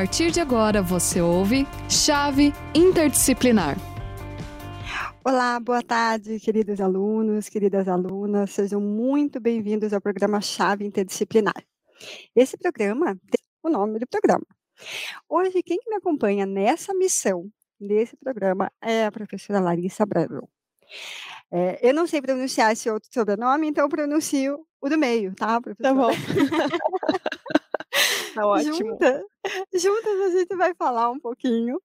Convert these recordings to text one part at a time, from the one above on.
partir de agora você ouve Chave Interdisciplinar. Olá, boa tarde, queridos alunos, queridas alunas, sejam muito bem-vindos ao programa Chave Interdisciplinar. Esse programa tem o nome do programa. Hoje, quem me acompanha nessa missão desse programa é a professora Larissa Brandon. É, eu não sei pronunciar esse outro sobrenome, então eu pronuncio o do meio, tá, professora? Tá bom. tá ótimo. Junta, juntas a gente vai falar um pouquinho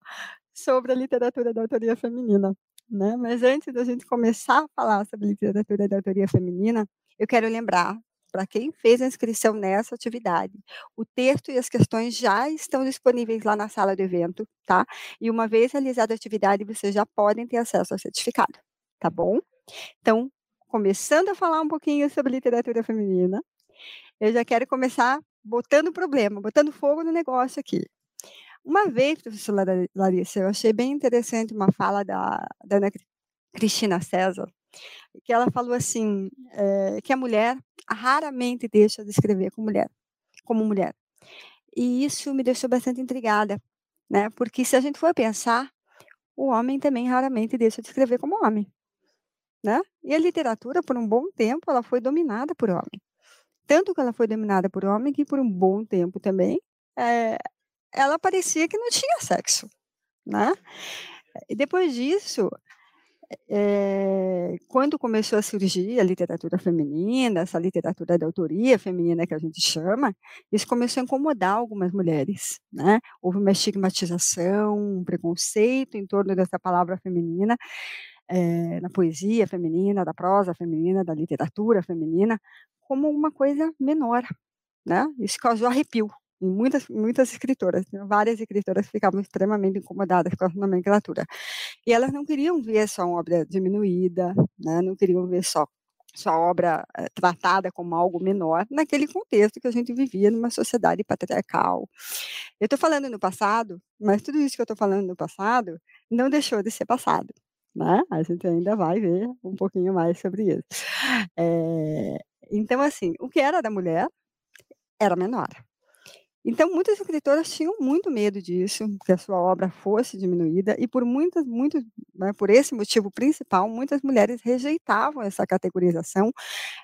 sobre a literatura da autoria feminina. Né? Mas antes da gente começar a falar sobre literatura da autoria feminina, eu quero lembrar para quem fez a inscrição nessa atividade. O texto e as questões já estão disponíveis lá na sala do evento, tá? E uma vez realizada a atividade, vocês já podem ter acesso ao certificado, tá bom? Então, começando a falar um pouquinho sobre literatura feminina, eu já quero começar botando problema, botando fogo no negócio aqui. Uma vez, professora Larissa, eu achei bem interessante uma fala da, da Ana Cristina César, que ela falou assim, é, que a mulher raramente deixa de escrever como mulher, como mulher. E isso me deixou bastante intrigada, né? Porque se a gente for pensar, o homem também raramente deixa de escrever como homem, né? E a literatura, por um bom tempo, ela foi dominada por homem. Tanto que ela foi dominada por homem que por um bom tempo também, é, ela parecia que não tinha sexo, né? E depois disso, é, quando começou a surgir a literatura feminina, essa literatura da autoria feminina que a gente chama, isso começou a incomodar algumas mulheres, né? Houve uma estigmatização, um preconceito em torno dessa palavra feminina, é, na poesia feminina, da prosa feminina, da literatura feminina, como uma coisa menor, né? Isso causou arrepio em muitas, muitas escritoras, né? várias escritoras ficavam extremamente incomodadas com a nomenclatura. E elas não queriam ver só uma obra diminuída, né? não queriam ver só sua obra é, tratada como algo menor naquele contexto que a gente vivia numa sociedade patriarcal. Eu estou falando no passado, mas tudo isso que eu estou falando no passado não deixou de ser passado. Né? A gente ainda vai ver um pouquinho mais sobre isso. É, então, assim, o que era da mulher era menor. Então, muitas escritoras tinham muito medo disso, que a sua obra fosse diminuída, e por muitas, muitos, né, por esse motivo principal, muitas mulheres rejeitavam essa categorização,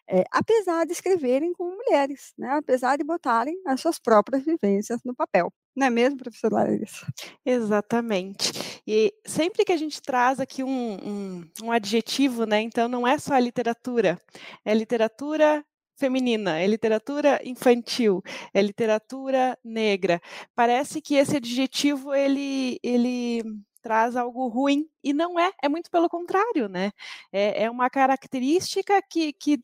é, apesar de escreverem como mulheres, né, apesar de botarem as suas próprias vivências no papel. Não é mesmo, professora Larissa? Exatamente. E sempre que a gente traz aqui um, um, um adjetivo, né, então não é só a literatura, é literatura feminina, é literatura infantil, é literatura negra. Parece que esse adjetivo ele, ele traz algo ruim e não é, é muito pelo contrário, né? É, é uma característica que, que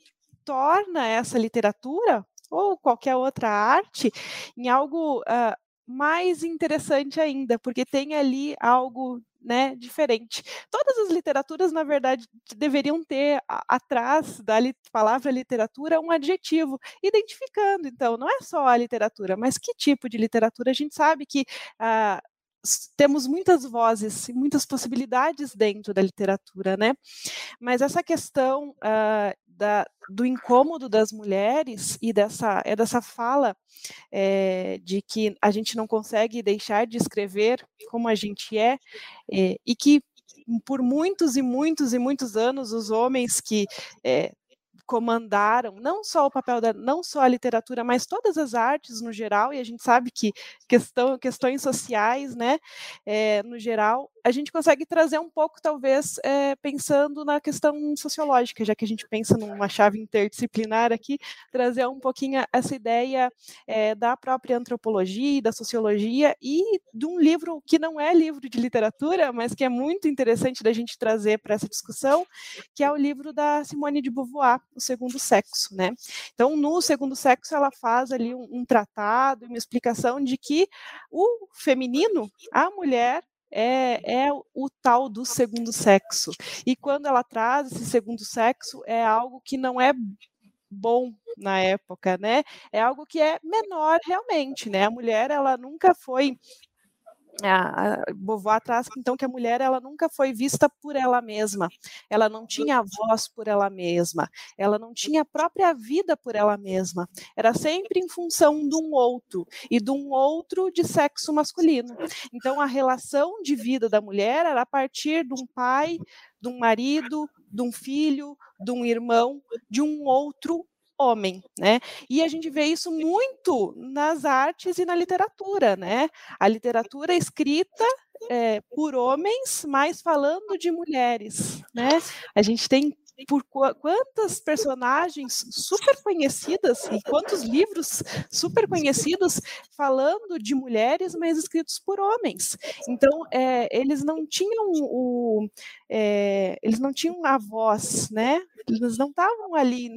torna essa literatura ou qualquer outra arte em algo uh, mais interessante ainda, porque tem ali algo né, diferente. Todas as literaturas, na verdade, deveriam ter a, atrás da li, palavra literatura um adjetivo, identificando, então, não é só a literatura, mas que tipo de literatura. A gente sabe que ah, temos muitas vozes e muitas possibilidades dentro da literatura, né? Mas essa questão uh, da, do incômodo das mulheres e dessa, é dessa fala é, de que a gente não consegue deixar de escrever como a gente é, é e que por muitos e muitos e muitos anos os homens que é, comandaram não só o papel da, não só a literatura, mas todas as artes no geral, e a gente sabe que questão, questões sociais, né, é, no geral, a gente consegue trazer um pouco, talvez, é, pensando na questão sociológica, já que a gente pensa numa chave interdisciplinar aqui, trazer um pouquinho essa ideia é, da própria antropologia e da sociologia e de um livro que não é livro de literatura, mas que é muito interessante da gente trazer para essa discussão, que é o livro da Simone de Beauvoir, o segundo sexo, né? Então, no segundo sexo, ela faz ali um, um tratado, uma explicação de que o feminino, a mulher, é, é o tal do segundo sexo. E quando ela traz esse segundo sexo, é algo que não é bom na época, né? É algo que é menor realmente, né? A mulher ela nunca foi a, Beauvoir traz então que a mulher ela nunca foi vista por ela mesma, ela não tinha voz por ela mesma, ela não tinha a própria vida por ela mesma, era sempre em função de um outro e de um outro de sexo masculino. Então a relação de vida da mulher era a partir de um pai, de um marido, de um filho, de um irmão, de um outro homem, né? E a gente vê isso muito nas artes e na literatura, né? A literatura escrita é, por homens, mas falando de mulheres, né? A gente tem por quantas personagens super conhecidas e quantos livros super conhecidos falando de mulheres, mas escritos por homens. Então, é, eles não tinham o, é, eles não tinham a voz, né? Eles não estavam ali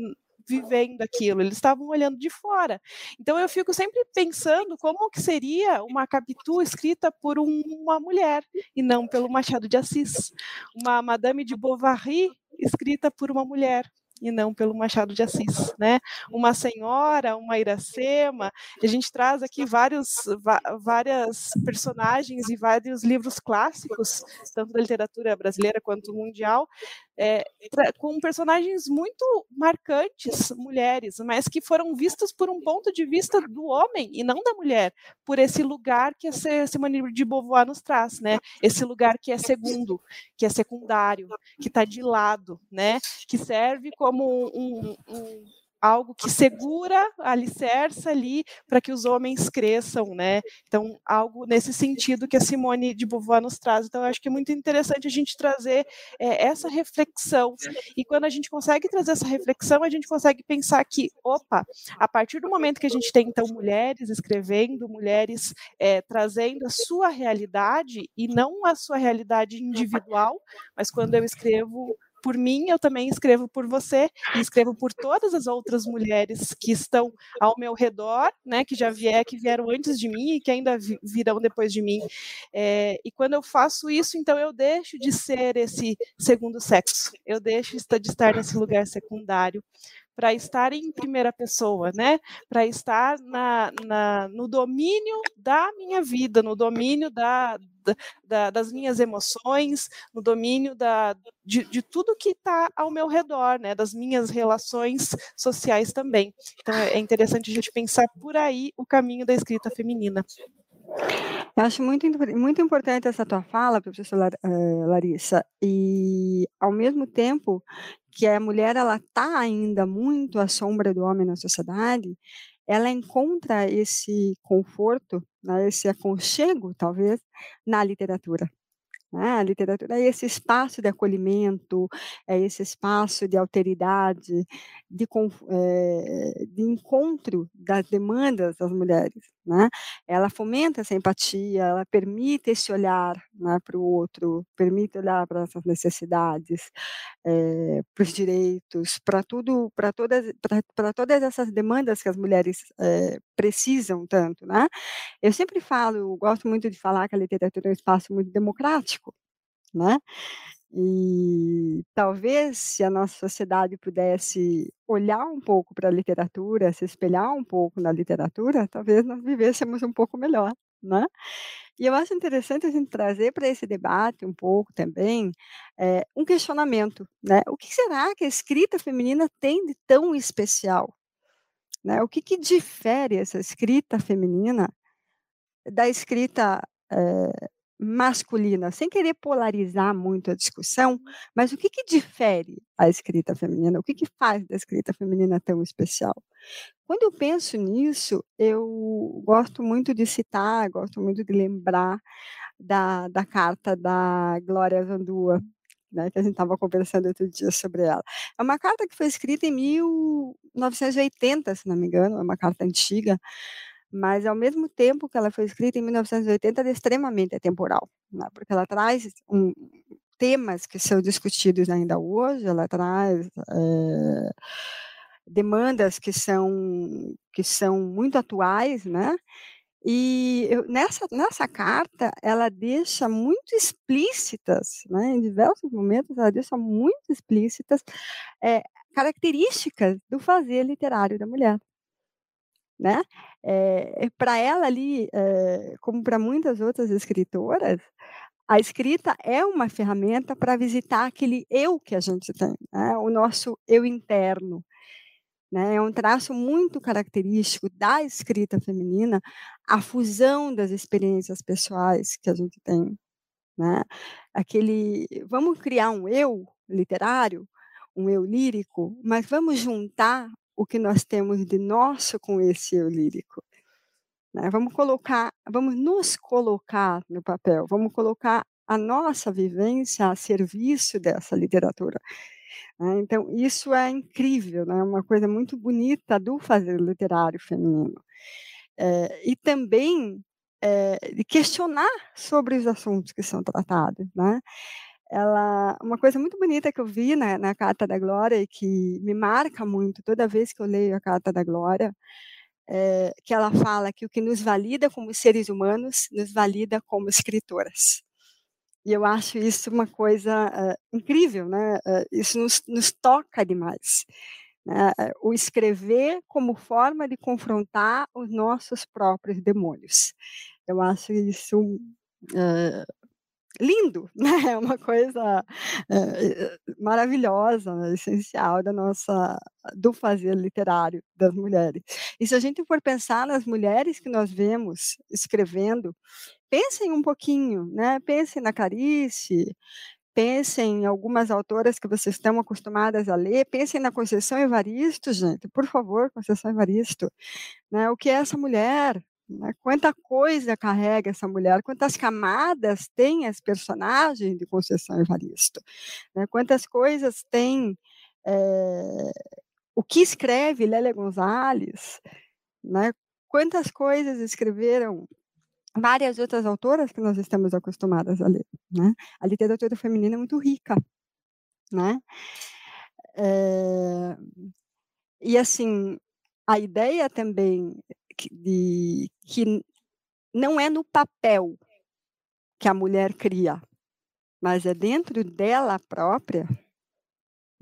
vivendo aquilo, eles estavam olhando de fora. Então eu fico sempre pensando como que seria uma Capitu escrita por um, uma mulher e não pelo Machado de Assis, uma Madame de Bovary escrita por uma mulher e não pelo Machado de Assis, né? Uma senhora, uma Iracema, a gente traz aqui vários, várias personagens e vários livros clássicos, tanto da literatura brasileira quanto mundial, é, com personagens muito marcantes, mulheres, mas que foram vistas por um ponto de vista do homem e não da mulher, por esse lugar que a Simone de Beauvoir nos traz, né? Esse lugar que é segundo, que é secundário, que está de lado, né? Que serve como um, um algo que segura, alicerça ali para que os homens cresçam, né? Então, algo nesse sentido que a Simone de Beauvoir nos traz. Então, eu acho que é muito interessante a gente trazer é, essa reflexão. E quando a gente consegue trazer essa reflexão, a gente consegue pensar que, opa, a partir do momento que a gente tem, então, mulheres escrevendo, mulheres é, trazendo a sua realidade, e não a sua realidade individual, mas quando eu escrevo por mim, eu também escrevo por você e escrevo por todas as outras mulheres que estão ao meu redor, né, que já vier, que vieram antes de mim e que ainda virão depois de mim. É, e quando eu faço isso, então eu deixo de ser esse segundo sexo, eu deixo de estar nesse lugar secundário para estar em primeira pessoa, né? Para estar na, na, no domínio da minha vida, no domínio da, da, das minhas emoções, no domínio da, de, de tudo que está ao meu redor, né? Das minhas relações sociais também. Então é interessante a gente pensar por aí o caminho da escrita feminina. Eu acho muito, muito importante essa tua fala, professora eh, Larissa, e ao mesmo tempo que a mulher ela está ainda muito à sombra do homem na sociedade, ela encontra esse conforto, né, esse aconchego, talvez, na literatura. Né? A literatura é esse espaço de acolhimento, é esse espaço de alteridade, de, é, de encontro das demandas das mulheres. Né? Ela fomenta essa empatia, ela permite esse olhar né, para o outro, permite olhar para essas necessidades, é, para os direitos, para tudo, para todas, para todas essas demandas que as mulheres é, precisam tanto. Né? Eu sempre falo, gosto muito de falar que a literatura é um espaço muito democrático, né? E talvez se a nossa sociedade pudesse olhar um pouco para a literatura, se espelhar um pouco na literatura, talvez nós vivêssemos um pouco melhor, né? E eu acho interessante a gente trazer para esse debate um pouco também é, um questionamento, né? O que será que a escrita feminina tem de tão especial? Né? O que, que difere essa escrita feminina da escrita é, masculina, sem querer polarizar muito a discussão, mas o que, que difere a escrita feminina? O que, que faz da escrita feminina tão especial? Quando eu penso nisso, eu gosto muito de citar, gosto muito de lembrar da, da carta da Glória Zandua, né, que a gente estava conversando outro dia sobre ela. É uma carta que foi escrita em 1980, se não me engano, é uma carta antiga, mas ao mesmo tempo que ela foi escrita em 1980, ela é extremamente atemporal, né? porque ela traz um, temas que são discutidos ainda hoje, ela traz é, demandas que são que são muito atuais, né? E eu, nessa, nessa carta, ela deixa muito explícitas, né, em diversos momentos, ela deixa muito explícitas é, características do fazer literário da mulher. Né? É, para ela ali, é, como para muitas outras escritoras, a escrita é uma ferramenta para visitar aquele eu que a gente tem, né? o nosso eu interno. Né? É um traço muito característico da escrita feminina, a fusão das experiências pessoais que a gente tem. Né? Aquele, vamos criar um eu literário, um eu lírico, mas vamos juntar o que nós temos de nosso com esse eu lírico. Né? Vamos colocar, vamos nos colocar no papel, vamos colocar a nossa vivência a serviço dessa literatura. Né? Então, isso é incrível, né? é uma coisa muito bonita do fazer literário feminino. É, e também é, de questionar sobre os assuntos que são tratados. Né? Ela, uma coisa muito bonita que eu vi na, na Carta da Glória e que me marca muito toda vez que eu leio a Carta da Glória, é, que ela fala que o que nos valida como seres humanos nos valida como escritoras. E eu acho isso uma coisa uh, incrível, né? Uh, isso nos, nos, toca demais. Né? O escrever como forma de confrontar os nossos próprios demônios. Eu acho isso uh, lindo, né? É uma coisa maravilhosa, né? essencial da nossa do fazer literário das mulheres. E se a gente for pensar nas mulheres que nós vemos escrevendo pensem um pouquinho, né? Pensem na Clarice, pensem em algumas autoras que vocês estão acostumadas a ler, pensem na Conceição Evaristo, gente, por favor, Conceição Evaristo, né? O que é essa mulher? Né? Quanta coisa carrega essa mulher, quantas camadas tem as personagens de Conceição Evaristo, né? quantas coisas tem é, o que escreve Lélia Gonzalez, né? quantas coisas escreveram várias outras autoras que nós estamos acostumadas a ler. Né? A literatura feminina é muito rica. Né? É, e, assim, a ideia também de que não é no papel que a mulher cria, mas é dentro dela própria,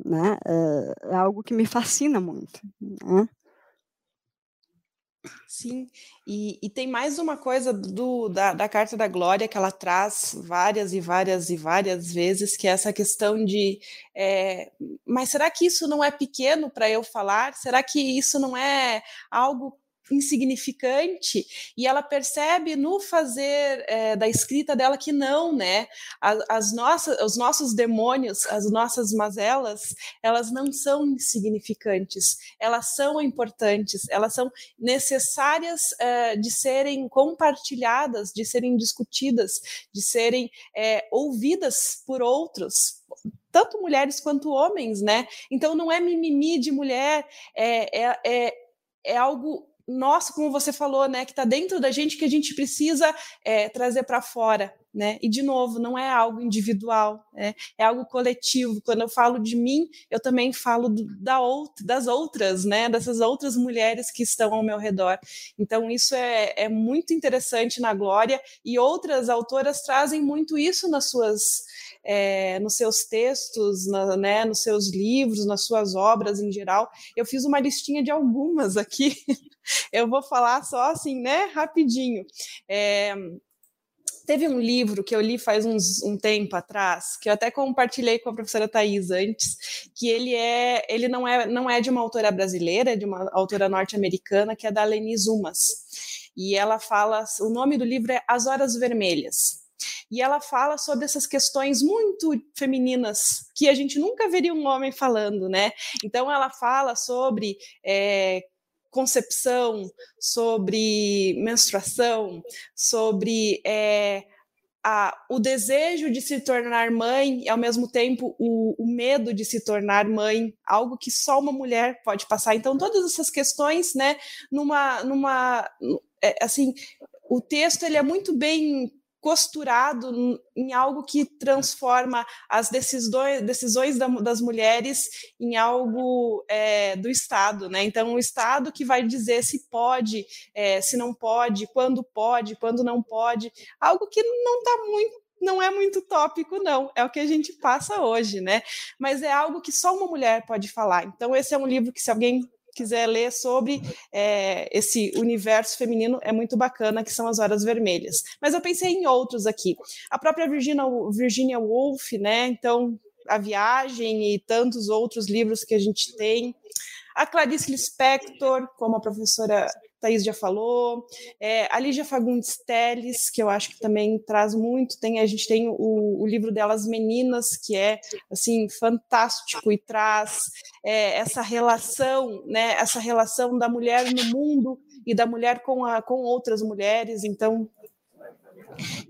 né? é, é algo que me fascina muito. Né? Sim, e, e, tem mais uma coisa do, da, da Carta da Glória que ela traz várias e várias e várias vezes, que é essa questão de é, mas será que isso não é pequeno para eu falar? Será que isso não é algo insignificante e ela percebe no fazer é, da escrita dela que não, né? As, as, nossas, os nossos demônios, as nossas mazelas, elas não são insignificantes, elas são importantes, elas são necessárias é, de serem compartilhadas, de serem discutidas, de serem é, ouvidas por outros, tanto mulheres quanto homens, né? Então não é mimimi de mulher, é, é, é, é algo nosso, como você falou, né, que está dentro da gente que a gente precisa é, trazer para fora, né? E de novo, não é algo individual, né? é algo coletivo. Quando eu falo de mim, eu também falo do, da outra, das outras, né? Dessas outras mulheres que estão ao meu redor. Então isso é, é muito interessante na Glória e outras autoras trazem muito isso nas suas é, nos seus textos, na, né, nos seus livros, nas suas obras em geral. Eu fiz uma listinha de algumas aqui. Eu vou falar só assim, né, rapidinho. É, teve um livro que eu li faz uns, um tempo atrás, que eu até compartilhei com a professora Thais antes, que ele é, ele não é, não é de uma autora brasileira, é de uma autora norte-americana, que é da Lenise Umas. E ela fala, o nome do livro é As Horas Vermelhas. E ela fala sobre essas questões muito femininas que a gente nunca veria um homem falando, né? Então ela fala sobre é, concepção, sobre menstruação, sobre é, a, o desejo de se tornar mãe e, ao mesmo tempo, o, o, medo de se tornar mãe, algo que só uma mulher pode passar. Então, todas essas questões, né, numa. numa é, assim, o texto ele é muito bem costurado em algo que transforma as decisões, decisões das mulheres em algo é, do Estado, né? Então, o Estado que vai dizer se pode, é, se não pode, quando pode, quando não pode, algo que não está muito não é muito tópico, não. É o que a gente passa hoje, né? Mas é algo que só uma mulher pode falar. Então, esse é um livro que, se alguém quiser ler sobre é, esse universo feminino, é muito bacana, que são as Horas Vermelhas. Mas eu pensei em outros aqui. A própria Virginia, Virginia Woolf, né? Então, A Viagem e tantos outros livros que a gente tem. A Clarice Lispector, como a professora Thaís já falou, é, a Lígia Fagundes Teles, que eu acho que também traz muito, tem, a gente tem o, o livro delas Meninas, que é assim fantástico e traz é, essa relação, né, essa relação da mulher no mundo e da mulher com, a, com outras mulheres, então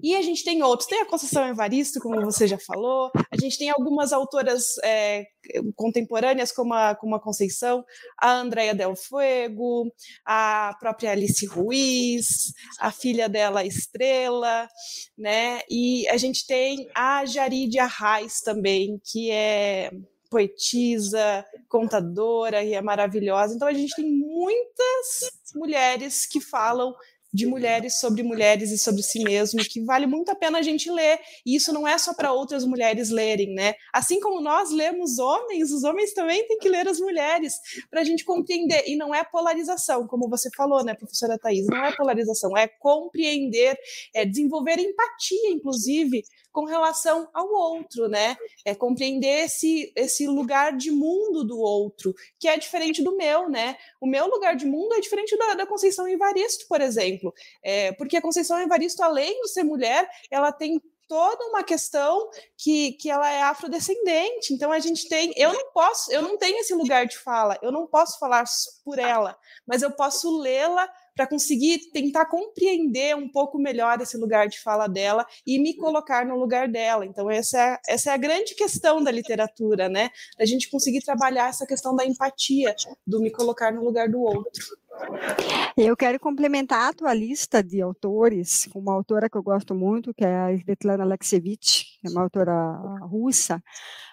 e a gente tem outros, tem a Conceição Evaristo, como você já falou, a gente tem algumas autoras é, contemporâneas, como a, como a Conceição, a Andrea Del Fuego, a própria Alice Ruiz, a filha dela, Estrela, né? E a gente tem a Jaridia Arraes também, que é poetisa, contadora e é maravilhosa. Então a gente tem muitas mulheres que falam de mulheres sobre mulheres e sobre si mesmo, que vale muito a pena a gente ler. E isso não é só para outras mulheres lerem, né? Assim como nós lemos homens, os homens também têm que ler as mulheres, para a gente compreender. E não é polarização, como você falou, né, professora Thais? Não é polarização, é compreender, é desenvolver empatia, inclusive, com relação ao outro, né? É compreender esse, esse lugar de mundo do outro, que é diferente do meu, né? O meu lugar de mundo é diferente da, da Conceição Evaristo, por exemplo. É, porque a Conceição Evaristo, além de ser mulher, ela tem toda uma questão que, que ela é afrodescendente. Então a gente tem, eu não posso, eu não tenho esse lugar de fala, eu não posso falar por ela, mas eu posso lê-la para conseguir tentar compreender um pouco melhor esse lugar de fala dela e me colocar no lugar dela. Então, essa é, essa é a grande questão da literatura, né? A gente conseguir trabalhar essa questão da empatia, do me colocar no lugar do outro. Eu quero complementar a tua lista de autores com uma autora que eu gosto muito, que é a Svetlana Alexievich, que é uma autora russa.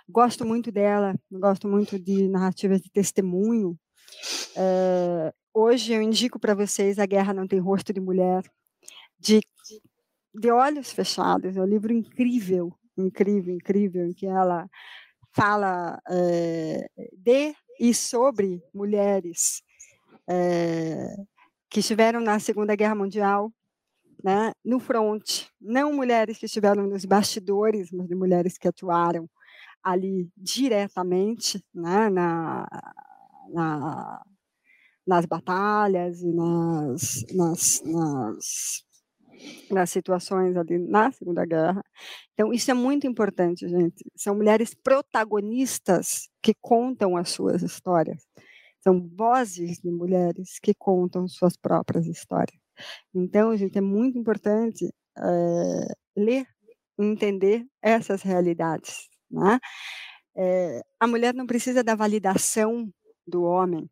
Gosto muito dela, gosto muito de narrativas de testemunho. É, Hoje eu indico para vocês A Guerra Não Tem Rosto de Mulher, de, de olhos fechados. É um livro incrível, incrível, incrível, em que ela fala é, de e sobre mulheres é, que estiveram na Segunda Guerra Mundial, né, no front, não mulheres que estiveram nos bastidores, mas mulheres que atuaram ali diretamente né, na, na nas batalhas e nas, nas, nas, nas situações ali na Segunda Guerra. Então, isso é muito importante, gente. São mulheres protagonistas que contam as suas histórias. São vozes de mulheres que contam suas próprias histórias. Então, gente, é muito importante é, ler entender essas realidades. Né? É, a mulher não precisa da validação do homem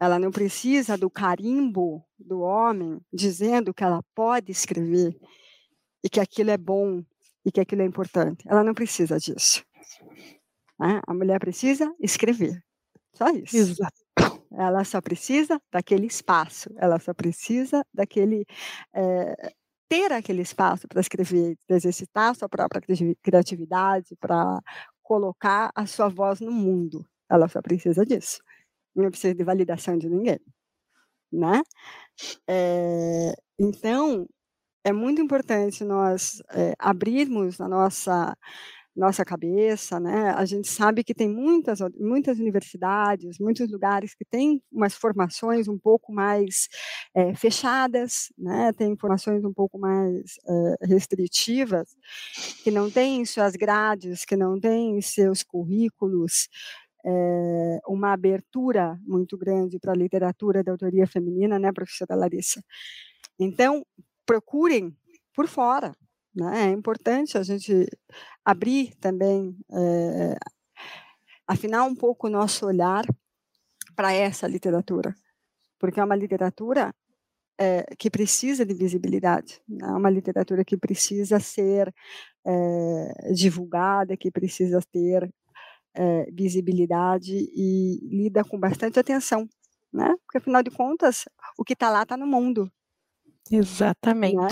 ela não precisa do carimbo do homem dizendo que ela pode escrever e que aquilo é bom e que aquilo é importante. Ela não precisa disso. Né? A mulher precisa escrever. Só isso. Exato. Ela só precisa daquele espaço. Ela só precisa daquele. É, ter aquele espaço para escrever, para exercitar a sua própria criatividade, para colocar a sua voz no mundo. Ela só precisa disso não precisa de validação de ninguém, né? É, então, é muito importante nós é, abrirmos a nossa nossa cabeça, né? A gente sabe que tem muitas muitas universidades, muitos lugares que têm umas formações um pouco mais é, fechadas, né? Tem formações um pouco mais é, restritivas, que não têm suas grades, que não têm seus currículos é, uma abertura muito grande para a literatura da autoria feminina, né, professora Larissa? Então, procurem por fora. Né? É importante a gente abrir também, é, afinar um pouco o nosso olhar para essa literatura, porque é uma literatura é, que precisa de visibilidade, é né? uma literatura que precisa ser é, divulgada, que precisa ter é, visibilidade e lida com bastante atenção, né? Porque afinal de contas, o que está lá está no mundo. Exatamente. Né?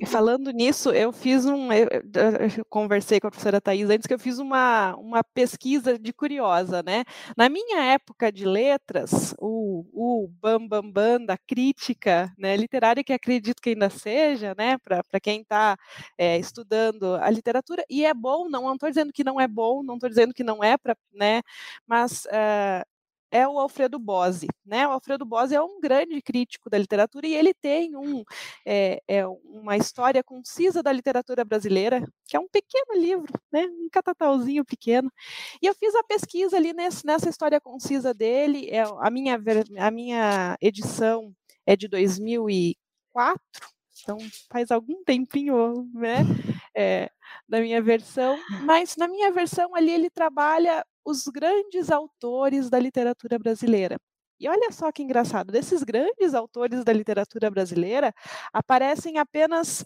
E falando nisso, eu fiz um. Eu, eu, conversei com a professora Thais antes que eu fiz uma, uma pesquisa de curiosa, né? Na minha época de letras, o, o bam, bam, bam da crítica né, literária, que acredito que ainda seja, né? Para quem está é, estudando a literatura, e é bom, não estou dizendo que não é bom, não estou dizendo que não é para, né? Mas uh, é o Alfredo Bose. Né? O Alfredo Bose é um grande crítico da literatura e ele tem um, é, é uma história concisa da literatura brasileira, que é um pequeno livro, né? um catatauzinho pequeno. E eu fiz a pesquisa ali nesse, nessa história concisa dele. É, a, minha, a minha edição é de 2004, então faz algum tempinho, né? É, da minha versão, mas na minha versão ali ele trabalha os grandes autores da literatura brasileira. E olha só que engraçado, desses grandes autores da literatura brasileira, aparecem apenas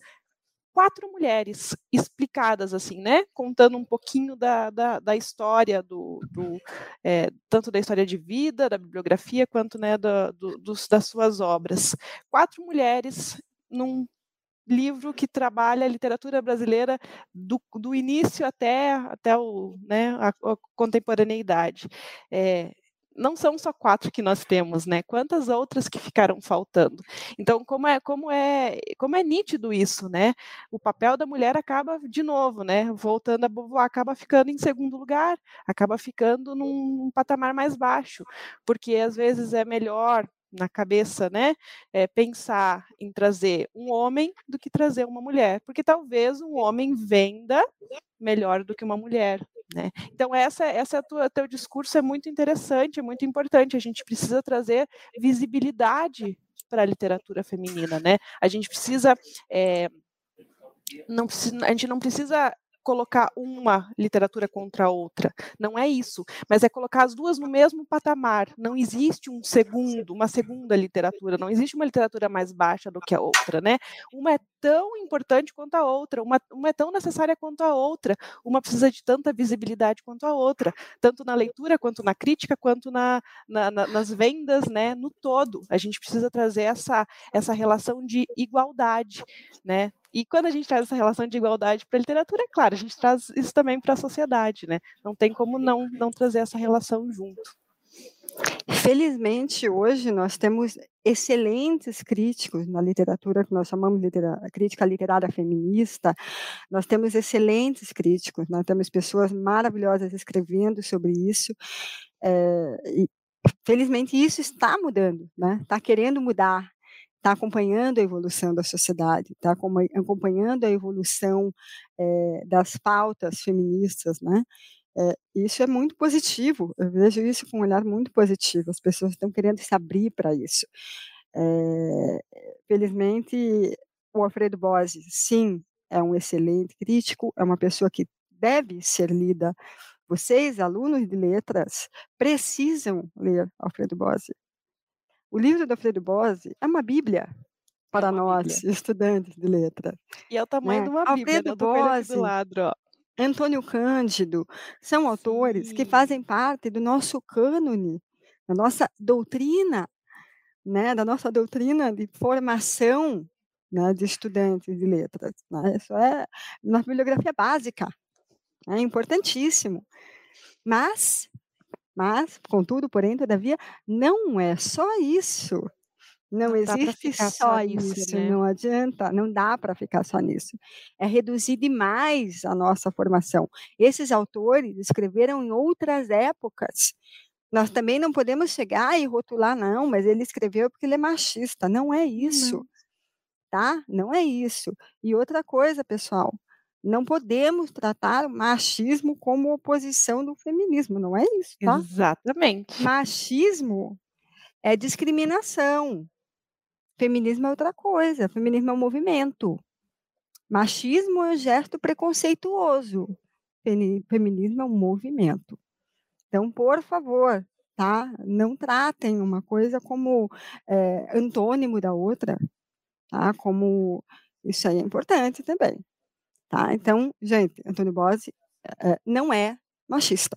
quatro mulheres explicadas assim, né? Contando um pouquinho da, da, da história do, do é, tanto da história de vida, da bibliografia, quanto né, do, do, dos, das suas obras. Quatro mulheres num livro que trabalha a literatura brasileira do, do início até, até o, né, a, a contemporaneidade. É, não são só quatro que nós temos, né? Quantas outras que ficaram faltando? Então, como é, como é, como é nítido isso, né? O papel da mulher acaba de novo, né? Voltando a Beauvoir, acaba ficando em segundo lugar, acaba ficando num patamar mais baixo, porque às vezes é melhor na cabeça, né, é, pensar em trazer um homem do que trazer uma mulher, porque talvez um homem venda melhor do que uma mulher, né? Então essa essa é tua, teu discurso é muito interessante, é muito importante. A gente precisa trazer visibilidade para a literatura feminina, né? A gente precisa é, não a gente não precisa colocar uma literatura contra a outra. Não é isso, mas é colocar as duas no mesmo patamar. Não existe um segundo, uma segunda literatura, não existe uma literatura mais baixa do que a outra, né? Uma é tão importante quanto a outra, uma, uma é tão necessária quanto a outra, uma precisa de tanta visibilidade quanto a outra, tanto na leitura, quanto na crítica, quanto na, na, na, nas vendas, né? No todo, a gente precisa trazer essa, essa relação de igualdade, né? E quando a gente traz essa relação de igualdade para a literatura, é claro, a gente traz isso também para a sociedade, né? Não tem como não, não trazer essa relação junto. Felizmente, hoje nós temos excelentes críticos na literatura que nós chamamos de crítica literária feminista. Nós temos excelentes críticos, nós temos pessoas maravilhosas escrevendo sobre isso. É, e, felizmente, isso está mudando, né? Está querendo mudar está acompanhando a evolução da sociedade, está acompanhando a evolução é, das pautas feministas, né? É, isso é muito positivo, eu vejo isso com um olhar muito positivo, as pessoas estão querendo se abrir para isso. É, felizmente, o Alfredo Bose, sim, é um excelente crítico, é uma pessoa que deve ser lida. Vocês, alunos de letras, precisam ler Alfredo Bose, o livro do Alfredo Bose é uma bíblia para é uma nós, bíblia. estudantes de letra. E é o tamanho né? de uma bíblia, né? Alfredo né? Bose, do lado, ó. Antônio Cândido, são Sim. autores que fazem parte do nosso cânone, da nossa doutrina, né, da nossa doutrina de formação né, de estudantes de letras. Né? Isso é uma bibliografia básica, é importantíssimo. Mas mas, contudo, porém, todavia, não é só isso. Não, não existe só, só isso, né? não adianta, não dá para ficar só nisso. É reduzir demais a nossa formação. Esses autores escreveram em outras épocas. Nós também não podemos chegar e rotular, não, mas ele escreveu porque ele é machista. Não é isso. Não. Tá? Não é isso. E outra coisa, pessoal, não podemos tratar o machismo como oposição do feminismo, não é isso, tá? Exatamente. Machismo é discriminação. Feminismo é outra coisa. Feminismo é um movimento. Machismo é um gesto preconceituoso. Feminismo é um movimento. Então, por favor, tá? Não tratem uma coisa como é, antônimo da outra, tá? Como isso aí é importante também. Tá? Então, gente, Antônio Bose é, não é machista.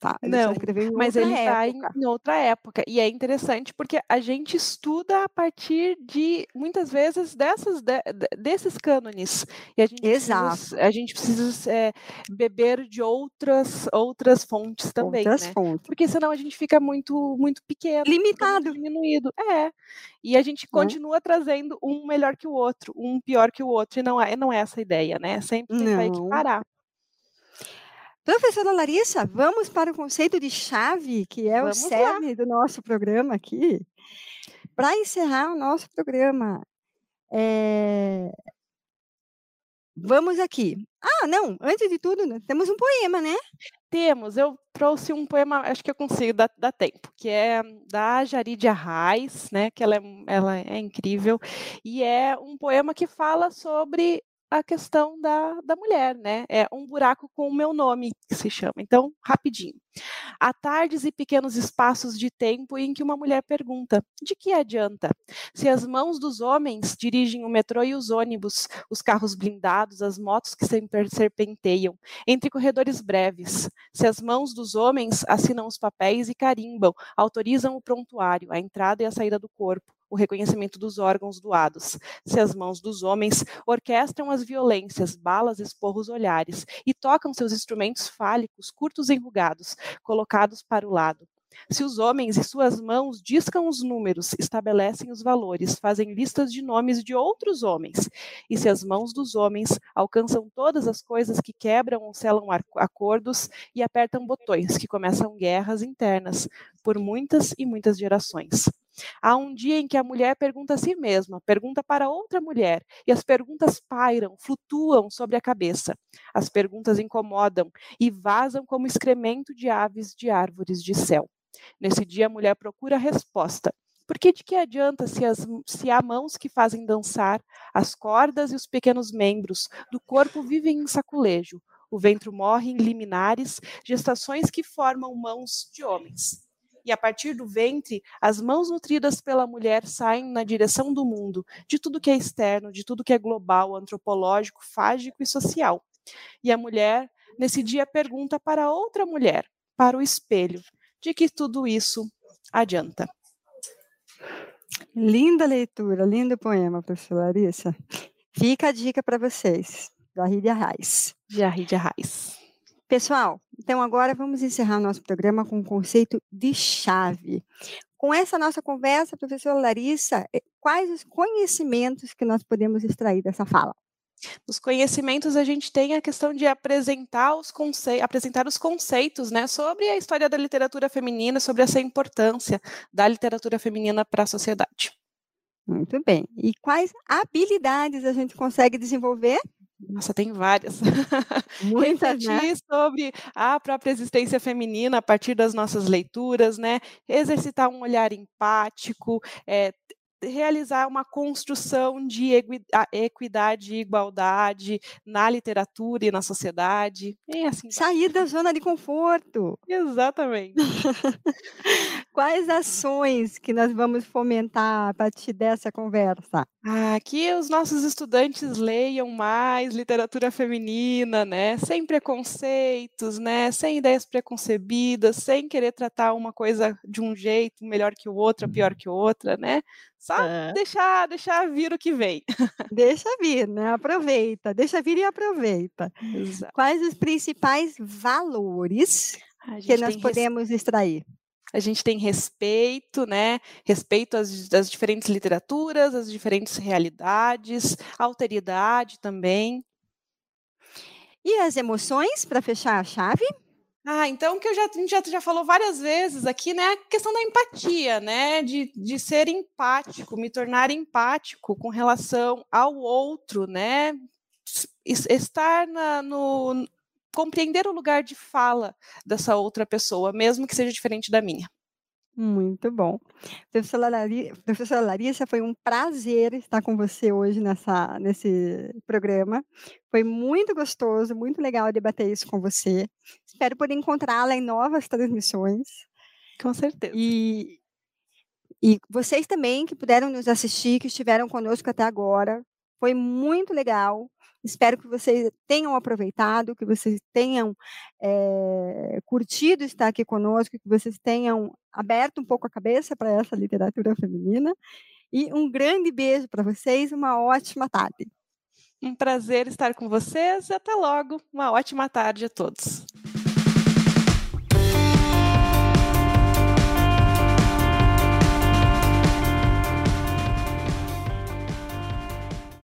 Tá, ele não, mas ele está em, em, outra época. E é interessante porque a gente estuda a partir de, muitas vezes, dessas, de, desses cânones. E a gente Exato. Precisa, a gente precisa é, beber de outras, outras fontes também. Outras né? fontes. Porque senão a gente fica muito, muito pequeno. Limitado. Muito diminuído. É. E a gente é. continua é. trazendo um melhor que o outro, um pior que o outro. E não é, não é essa a ideia, né? Sempre tem que parar. Professora Larissa, vamos para o conceito de chave, que é vamos o cerne do nosso programa aqui. Para encerrar o nosso programa, é... vamos aqui. Ah, não, antes de tudo, temos um poema, né? Temos, eu trouxe um poema, acho que eu consigo dar, dar tempo, que é da Jarid Arraes, né, que ela é, ela é incrível, e é um poema que fala sobre a questão da, da mulher, né? É um buraco com o meu nome, que se chama. Então, rapidinho. Há tardes e pequenos espaços de tempo em que uma mulher pergunta: de que adianta? Se as mãos dos homens dirigem o metrô e os ônibus, os carros blindados, as motos que serpenteiam, entre corredores breves, se as mãos dos homens assinam os papéis e carimbam, autorizam o prontuário, a entrada e a saída do corpo, o reconhecimento dos órgãos doados. Se as mãos dos homens orquestram as violências, balas, esporros, olhares, e tocam seus instrumentos fálicos, curtos e enrugados, colocados para o lado. Se os homens e suas mãos discam os números, estabelecem os valores, fazem listas de nomes de outros homens, e se as mãos dos homens alcançam todas as coisas que quebram ou selam acordos e apertam botões que começam guerras internas por muitas e muitas gerações. Há um dia em que a mulher pergunta a si mesma, pergunta para outra mulher, e as perguntas pairam, flutuam sobre a cabeça. As perguntas incomodam e vazam como excremento de aves de árvores de céu. Nesse dia a mulher procura a resposta. Porque de que adianta se, as, se há mãos que fazem dançar, as cordas e os pequenos membros do corpo vivem em saculejo, o ventre morre em liminares, gestações que formam mãos de homens e a partir do ventre, as mãos nutridas pela mulher saem na direção do mundo, de tudo que é externo, de tudo que é global, antropológico, fágico e social. E a mulher, nesse dia, pergunta para outra mulher, para o espelho, de que tudo isso adianta. Linda leitura, lindo poema, professora Larissa. Fica a dica para vocês, da Rídia Reis. Da Rídia Reis. Pessoal, então agora vamos encerrar nosso programa com o conceito de chave. Com essa nossa conversa, professora Larissa, eh, quais os conhecimentos que nós podemos extrair dessa fala? Nos conhecimentos, a gente tem a questão de apresentar os, conce... apresentar os conceitos né, sobre a história da literatura feminina, sobre essa importância da literatura feminina para a sociedade. Muito bem. E quais habilidades a gente consegue desenvolver nossa, tem várias. Muitas, Refletir né? sobre a própria existência feminina a partir das nossas leituras, né? Exercitar um olhar empático, é, realizar uma construção de equidade e igualdade na literatura e na sociedade. E assim, Sair da zona de conforto. Exatamente. Quais ações que nós vamos fomentar a partir dessa conversa? Ah, que os nossos estudantes leiam mais literatura feminina, né? Sem preconceitos, né? Sem ideias preconcebidas, sem querer tratar uma coisa de um jeito melhor que o outro, pior que outra, né? Só é. deixar, deixar vir o que vem. Deixa vir, né? Aproveita, deixa vir e aproveita. Exato. Quais os principais valores que nós podemos res... extrair? A gente tem respeito, né? Respeito às, às diferentes literaturas, às diferentes realidades, alteridade também. E as emoções, para fechar a chave? Ah, então que eu já, a gente já, já falou várias vezes aqui, né? A questão da empatia, né? De, de ser empático, me tornar empático com relação ao outro, né? Estar na, no. Compreender o lugar de fala dessa outra pessoa, mesmo que seja diferente da minha. Muito bom. Professora Larissa, professora Larissa, foi um prazer estar com você hoje nessa, nesse programa. Foi muito gostoso, muito legal debater isso com você. Espero poder encontrá-la em novas transmissões. Com certeza. E, e vocês também que puderam nos assistir, que estiveram conosco até agora. Foi muito legal. Espero que vocês tenham aproveitado, que vocês tenham é, curtido estar aqui conosco, que vocês tenham aberto um pouco a cabeça para essa literatura feminina. E um grande beijo para vocês, uma ótima tarde. Um prazer estar com vocês e até logo. Uma ótima tarde a todos.